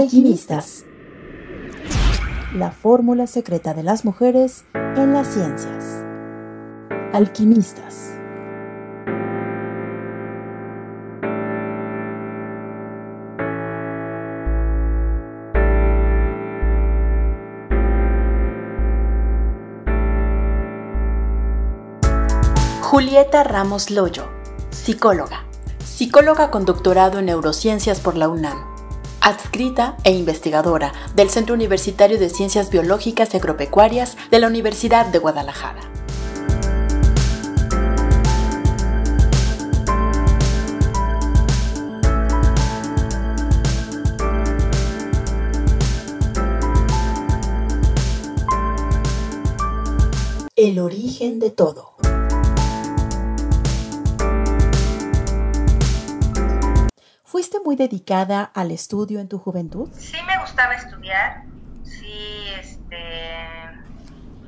Alquimistas. La fórmula secreta de las mujeres en las ciencias. Alquimistas. Julieta Ramos Loyo, psicóloga. Psicóloga con doctorado en neurociencias por la UNAM. Adscrita e investigadora del Centro Universitario de Ciencias Biológicas y Agropecuarias de la Universidad de Guadalajara. El origen de todo. ¿Fuiste muy dedicada al estudio en tu juventud? Sí me gustaba estudiar, sí este,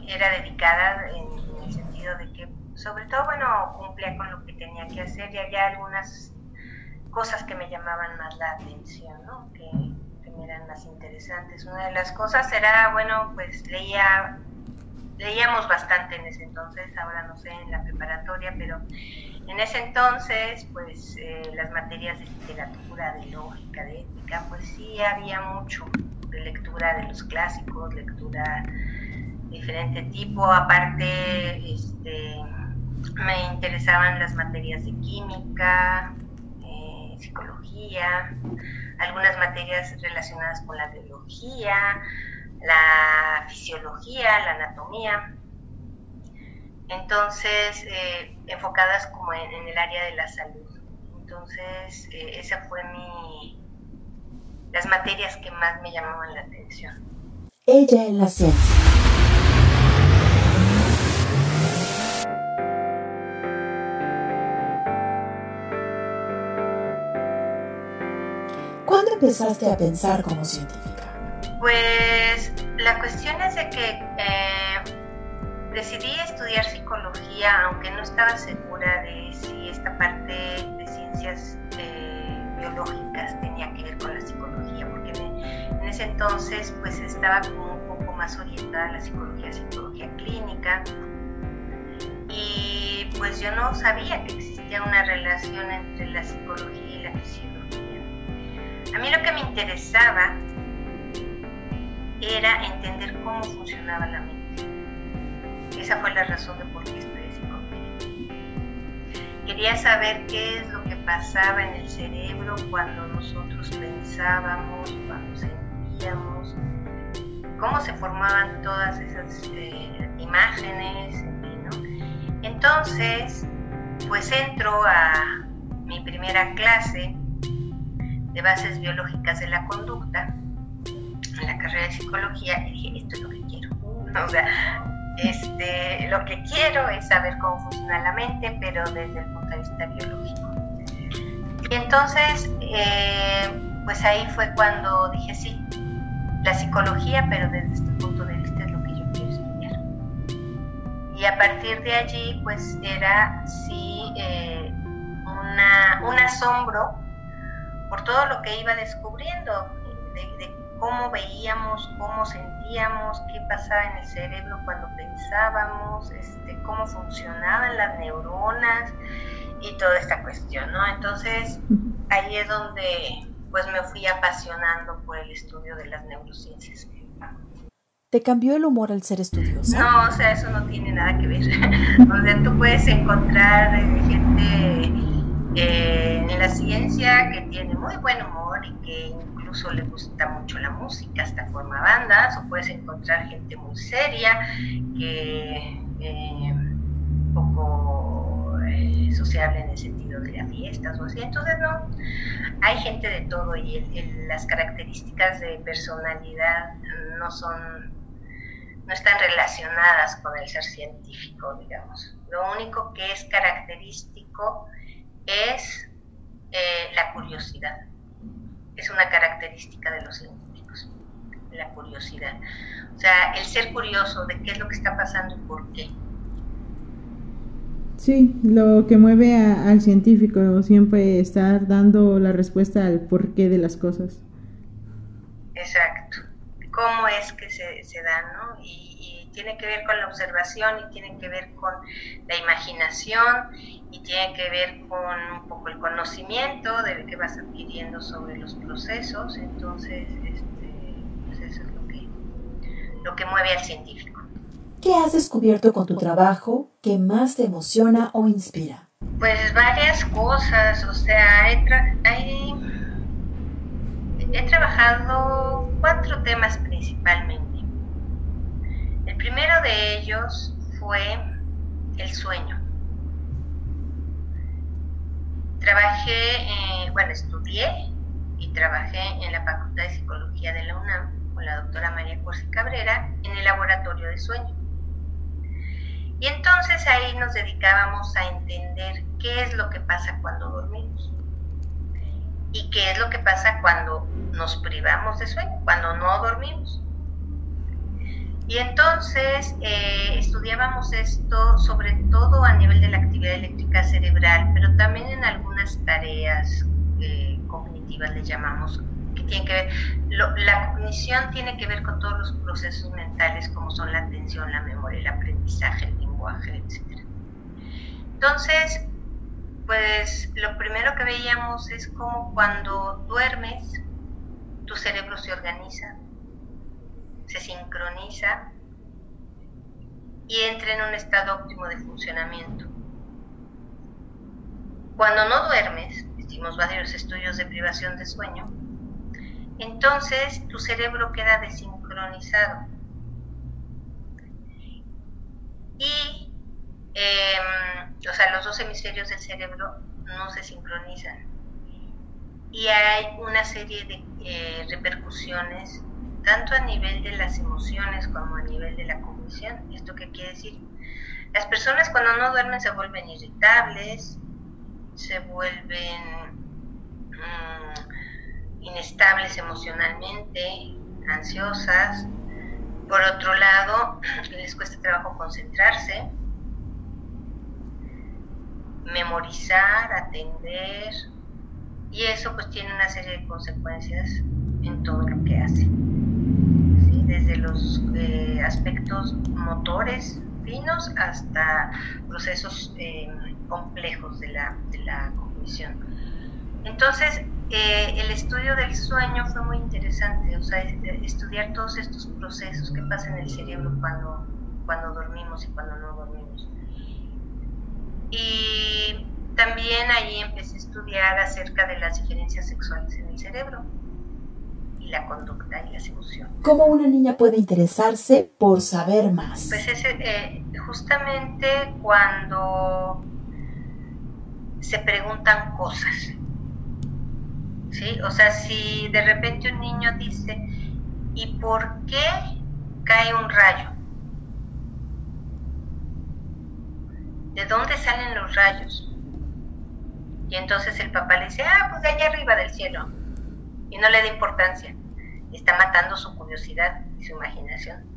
era dedicada en, el sentido de que, sobre todo, bueno, cumplía con lo que tenía que hacer y había algunas cosas que me llamaban más la atención, ¿no? que, que me eran más interesantes. Una de las cosas era, bueno, pues leía leíamos bastante en ese entonces, ahora no sé en la preparatoria, pero en ese entonces, pues eh, las materias de literatura, de lógica, de ética, pues sí había mucho de lectura de los clásicos, lectura de diferente tipo, aparte este, me interesaban las materias de química, eh, psicología, algunas materias relacionadas con la biología, la fisiología, la anatomía, entonces eh, enfocadas como en, el área de la salud. Entonces, eh, esa fue mi, las materias que más me llamaban la atención. Ella en la ciencia. ¿Cuándo empezaste a pensar como científica? Pues la cuestión es de que eh, decidí estudiar psicología, aunque no estaba segura de si esta parte de ciencias eh, biológicas tenía que ver con la psicología, porque en ese entonces pues estaba como un poco más orientada a la psicología, psicología clínica, y pues yo no sabía que existía una relación entre la psicología y la fisiología. A mí lo que me interesaba era entender cómo funcionaba la mente. Esa fue la razón de por qué estudié psicología. Quería saber qué es lo que pasaba en el cerebro cuando nosotros pensábamos, cuando sentíamos, cómo se formaban todas esas eh, imágenes, Entonces, pues entro a mi primera clase de bases biológicas de la conducta en la carrera de psicología y dije, esto es lo que quiero. O sea, este, lo que quiero es saber cómo funciona la mente, pero desde el punto de vista biológico. Y entonces, eh, pues ahí fue cuando dije, sí, la psicología, pero desde este punto de vista es lo que yo quiero estudiar. Y a partir de allí, pues era sí eh, una, un asombro por todo lo que iba descubriendo, de, de cómo veíamos, cómo sentíamos, qué pasaba en el cerebro cuando pensábamos, este, cómo funcionaban las neuronas y toda esta cuestión, ¿no? Entonces ahí es donde pues me fui apasionando por el estudio de las neurociencias. ¿Te cambió el humor al ser estudiosa? No, o sea, eso no tiene nada que ver. o sea, tú puedes encontrar eh, gente eh, en la ciencia que tiene muy buen humor y que le gusta mucho la música, hasta forma bandas, o puedes encontrar gente muy seria, que eh, poco eh, sociable en el sentido de las fiestas o así. Entonces, no, hay gente de todo y las características de personalidad no son, no están relacionadas con el ser científico, digamos. Lo único que es característico es eh, la curiosidad es una característica de los científicos, la curiosidad. O sea, el ser curioso de qué es lo que está pasando y por qué. Sí, lo que mueve al científico siempre estar dando la respuesta al porqué de las cosas. Exacto. ¿Cómo es que se, se da, no? Y, tiene que ver con la observación y tiene que ver con la imaginación y tiene que ver con un poco el conocimiento de que vas adquiriendo sobre los procesos. Entonces, este, pues eso es lo que, lo que mueve al científico. ¿Qué has descubierto con tu trabajo que más te emociona o inspira? Pues varias cosas, o sea, he, he trabajado cuatro temas principalmente. Primero de ellos fue el sueño. Trabajé, eh, bueno, estudié y trabajé en la Facultad de Psicología de la UNAM con la doctora María Corsi Cabrera en el laboratorio de sueño. Y entonces ahí nos dedicábamos a entender qué es lo que pasa cuando dormimos y qué es lo que pasa cuando nos privamos de sueño, cuando no dormimos. Y entonces eh, estudiábamos esto sobre todo a nivel de la actividad eléctrica cerebral, pero también en algunas tareas eh, cognitivas le llamamos, que tienen que ver, la cognición tiene que ver con todos los procesos mentales como son la atención, la memoria, el aprendizaje, el entonces, pues lo primero que veíamos es como cuando duermes, tu cerebro se organiza, se sincroniza y entra en un estado óptimo de funcionamiento. Cuando no duermes, hicimos varios estudios de privación de sueño, entonces tu cerebro queda desincronizado y, em, o sea, los dos hemisferios del cerebro no se sincronizan. Y hay una serie de eh, repercusiones, tanto a nivel de las emociones como a nivel de la cognición. ¿Esto qué quiere decir? Las personas cuando no duermen se vuelven irritables, se vuelven mm, inestables emocionalmente, ansiosas, por otro lado, les cuesta trabajo concentrarse, memorizar, atender, y eso pues tiene una serie de consecuencias en todo lo que hacen. Desde los eh, aspectos motores finos hasta procesos eh, complejos de la, de la cognición. Entonces, eh, el estudio del sueño fue muy interesante, o sea, estudiar todos estos procesos que pasan en el cerebro cuando, cuando dormimos y cuando no dormimos. Y también ahí empecé a estudiar acerca de las diferencias sexuales en el cerebro la conducta y las emociones. ¿Cómo una niña puede interesarse por saber más? Pues es eh, justamente cuando se preguntan cosas ¿sí? O sea, si de repente un niño dice, ¿y por qué cae un rayo? ¿De dónde salen los rayos? Y entonces el papá le dice, ah, pues de allá arriba del cielo. Y no le da importancia. Está matando su curiosidad y su imaginación.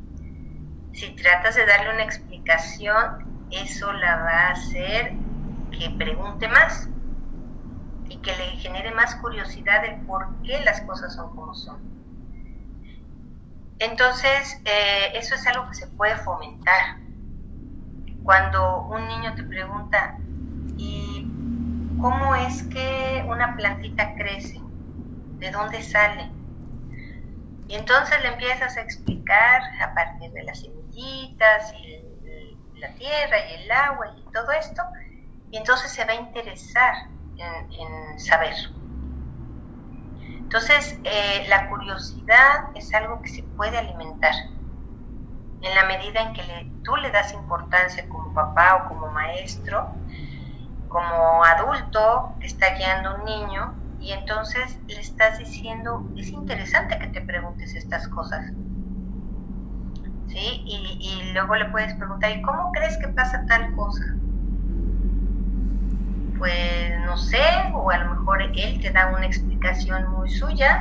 Si tratas de darle una explicación, eso la va a hacer que pregunte más y que le genere más curiosidad del por qué las cosas son como son. Entonces, eh, eso es algo que se puede fomentar. Cuando un niño te pregunta, ¿y cómo es que una plantita crece? ¿De dónde sale? Y entonces le empiezas a explicar a partir de las semillitas y la tierra y el agua y todo esto, y entonces se va a interesar en, saber. Entonces, eh, la curiosidad es algo que se puede alimentar en la medida en que tú le das importancia como papá o como maestro, como adulto que está guiando a un niño, y entonces le estás diciendo, es interesante que te preguntes estas cosas. ¿Sí? Y, y luego le puedes preguntar, ¿y cómo crees que pasa tal cosa? pues no sé, o a lo mejor él te da una explicación muy suya,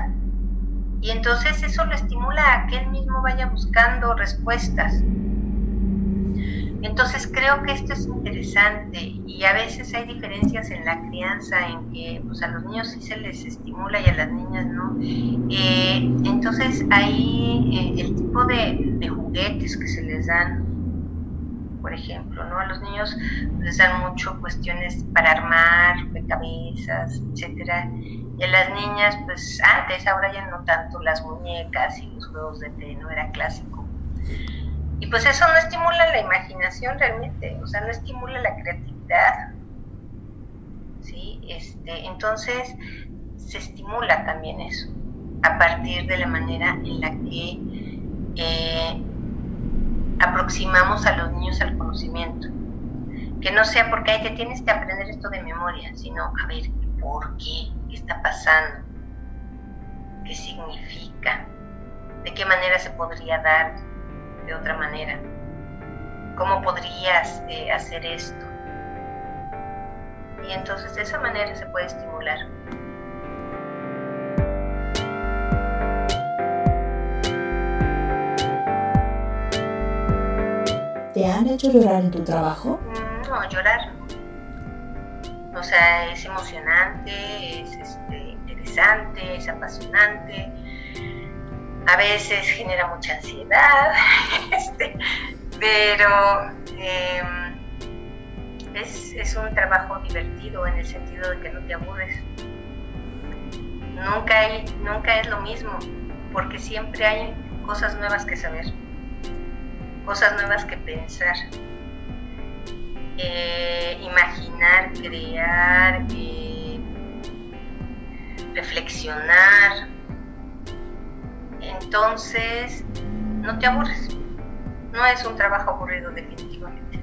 y entonces eso lo estimula a que él mismo vaya buscando respuestas. Entonces creo que esto es interesante y a veces hay diferencias en la crianza en que pues, a los niños sí se les estimula y a las niñas no. Eh, entonces ahí eh, el tipo de, juguetes que se les dan, por ejemplo, ¿no? A los niños les dan mucho cuestiones para armar, cabezas, etcétera. Y a las niñas, pues antes, ahora ya no tanto las muñecas y los juegos de té, no era clásico y pues eso no estimula la imaginación realmente, o sea, no estimula la creatividad. ¿Sí? Este, entonces se estimula también eso, a partir de la manera en la que eh, aproximamos a los niños al conocimiento. Que no sea porque hay que tienes que aprender esto de memoria, sino a ver por qué, qué está pasando, qué significa, de qué manera se podría dar de otra manera? ¿Cómo podrías eh, hacer esto? Y entonces de esa manera se puede estimular. ¿Te han hecho llorar en tu trabajo? Mm, no, llorar. O sea, es emocionante, es este, interesante, es apasionante a veces genera mucha ansiedad, este, pero em, es, un trabajo divertido en el sentido de que no te aburres. Nunca, hay, nunca es lo mismo, porque siempre hay cosas nuevas que saber, cosas nuevas que pensar, eh, imaginar, crear, eh, reflexionar entonces no te aburres. No es un trabajo aburrido definitivamente.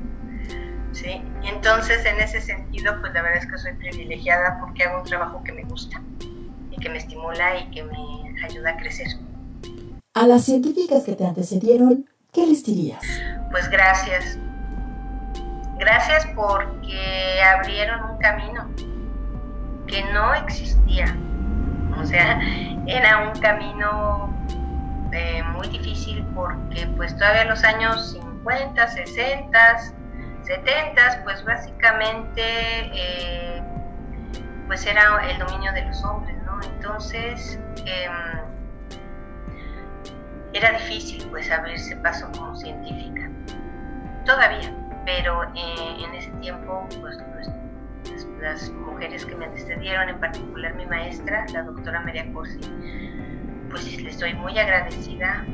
¿Sí? Entonces, en ese sentido, pues la verdad es que soy privilegiada porque hago un trabajo que me gusta y que me estimula y que me ayuda a crecer. A las científicas que te antecedieron, ¿qué les dirías? Pues gracias. Gracias porque abrieron un camino que no existía. O sea, era un camino eh, muy difícil porque pues todavía los años 50, 60, 70, pues básicamente eh, pues era el dominio de los hombres, ¿no? Entonces em, era difícil pues abrirse paso como científica, todavía, pero eh, en ese tiempo pues, pues las mujeres que me antecedieron, en particular mi maestra, la doctora María Corsi, pues le estoy muy agradecida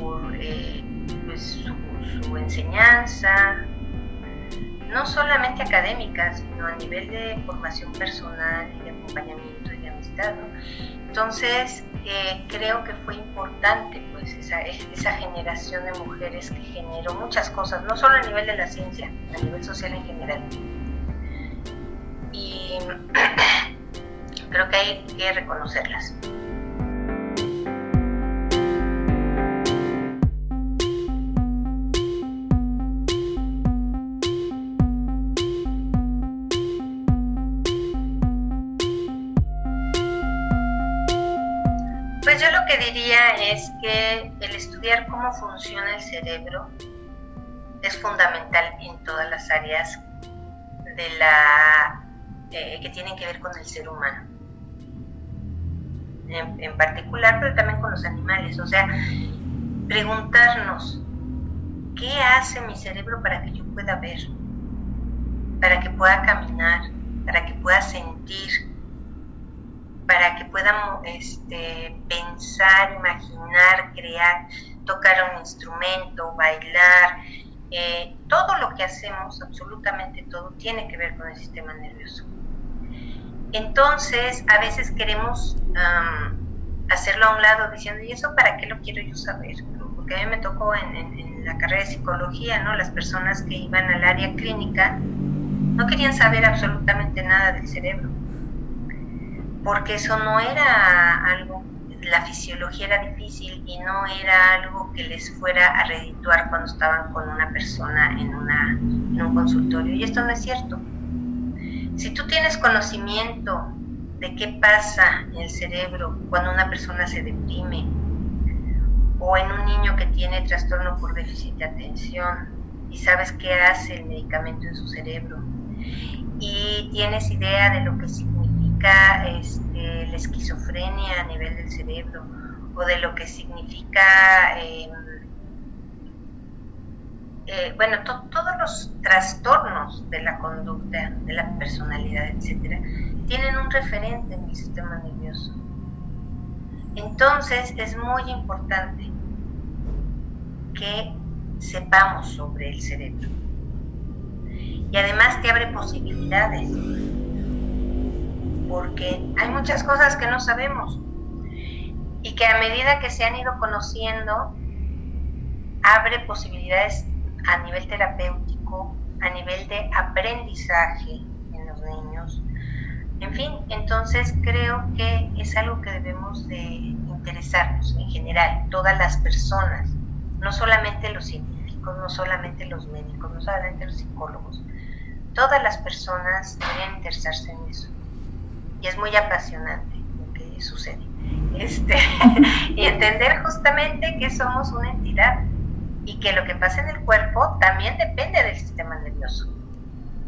por eh, pues, su, enseñanza, no solamente académica, sino a nivel de formación personal y de acompañamiento y de amistad. Entonces, eh, creo que fue importante pues esa generación de mujeres que generó muchas cosas, no solo a nivel de la ciencia, a nivel social en general. Y creo que hay que reconocerlas. Diría es que el estudiar cómo funciona el cerebro es fundamental en todas las áreas de la eh, que tienen que ver con el ser humano. En, en, particular, pero también con los animales. O sea, preguntarnos, ¿qué hace mi cerebro para que yo pueda ver? Para que pueda caminar, para que pueda sentir, para que puedan este, pensar, imaginar, crear, tocar un instrumento, bailar. Eh, todo lo que hacemos, absolutamente todo, tiene que ver con el sistema nervioso. Entonces, a veces queremos hacerlo a un lado diciendo, ¿y eso para qué lo quiero yo saber? Porque a mí me tocó en, en la carrera de psicología, ¿no? Las personas que iban al área clínica no querían saber absolutamente nada del cerebro porque eso no era algo, la fisiología era difícil y no era algo que les fuera a redituar cuando estaban con una persona en, un consultorio. Y esto no es cierto. Si tú tienes conocimiento de qué pasa en el cerebro cuando una persona se deprime, o en un niño que tiene trastorno por déficit de atención, y sabes qué hace el medicamento en su cerebro y tienes idea de lo que este, la esquizofrenia a nivel del cerebro o de lo que significa, em, eh, bueno, todos los trastornos de la conducta, de la personalidad, etcétera, tienen un referente en el sistema nervioso. Entonces es muy importante que sepamos sobre el cerebro. Y además te abre posibilidades, porque hay muchas cosas que no sabemos y que a medida que se han ido conociendo, abre posibilidades a nivel terapéutico, a nivel de aprendizaje en los niños. En fin, entonces creo que es algo que debemos de interesarnos en general, todas las personas, no solamente los científicos, no solamente los médicos, no solamente los psicólogos, todas las personas deberían interesarse en eso. Y es muy apasionante lo que sucede. Este, y entender justamente que somos una entidad y que lo que pasa en el cuerpo también depende del sistema nervioso.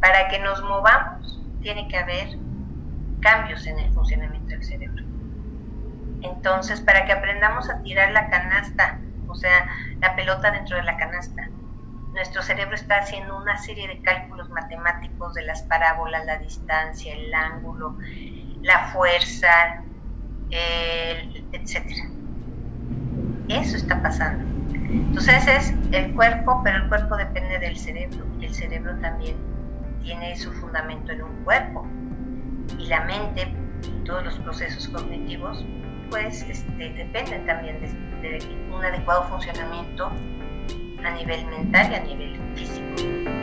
Para que nos movamos tiene que haber cambios en el funcionamiento del cerebro. Entonces, para que aprendamos a tirar la canasta, o sea, la pelota dentro de la canasta, nuestro cerebro está haciendo una serie de cálculos matemáticos de las parábolas, la distancia, el ángulo, la fuerza, etc. Eso está pasando. Entonces es el cuerpo, pero el cuerpo depende del cerebro el cerebro también tiene su fundamento en un cuerpo. Y la mente y todos los procesos cognitivos pues este, dependen también de un adecuado funcionamiento a nivel mental y a nivel físico.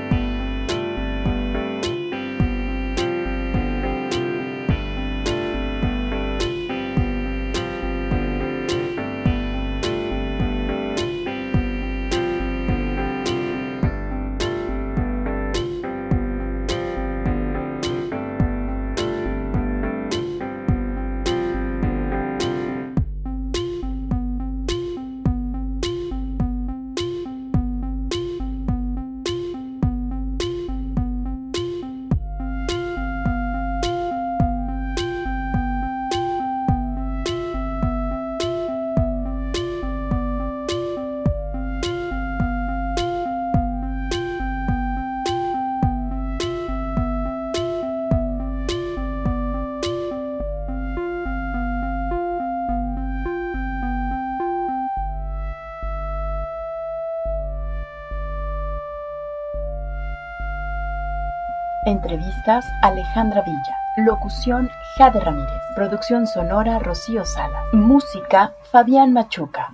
Entrevistas Alejandra Villa. Locución Jade Ramírez. Producción sonora Rocío Salas. Música Fabián Machuca.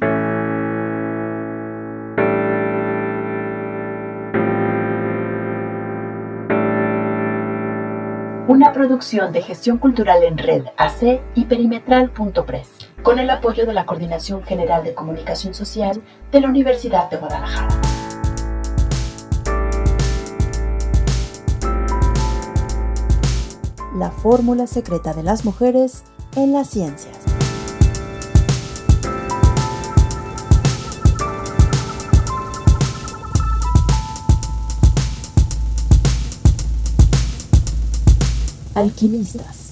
Una producción de gestión cultural en red AC y perimetral.press, con el apoyo de la Coordinación General de Comunicación Social de la Universidad de Guadalajara. La fórmula secreta de las mujeres en las ciencias. Alquimistas.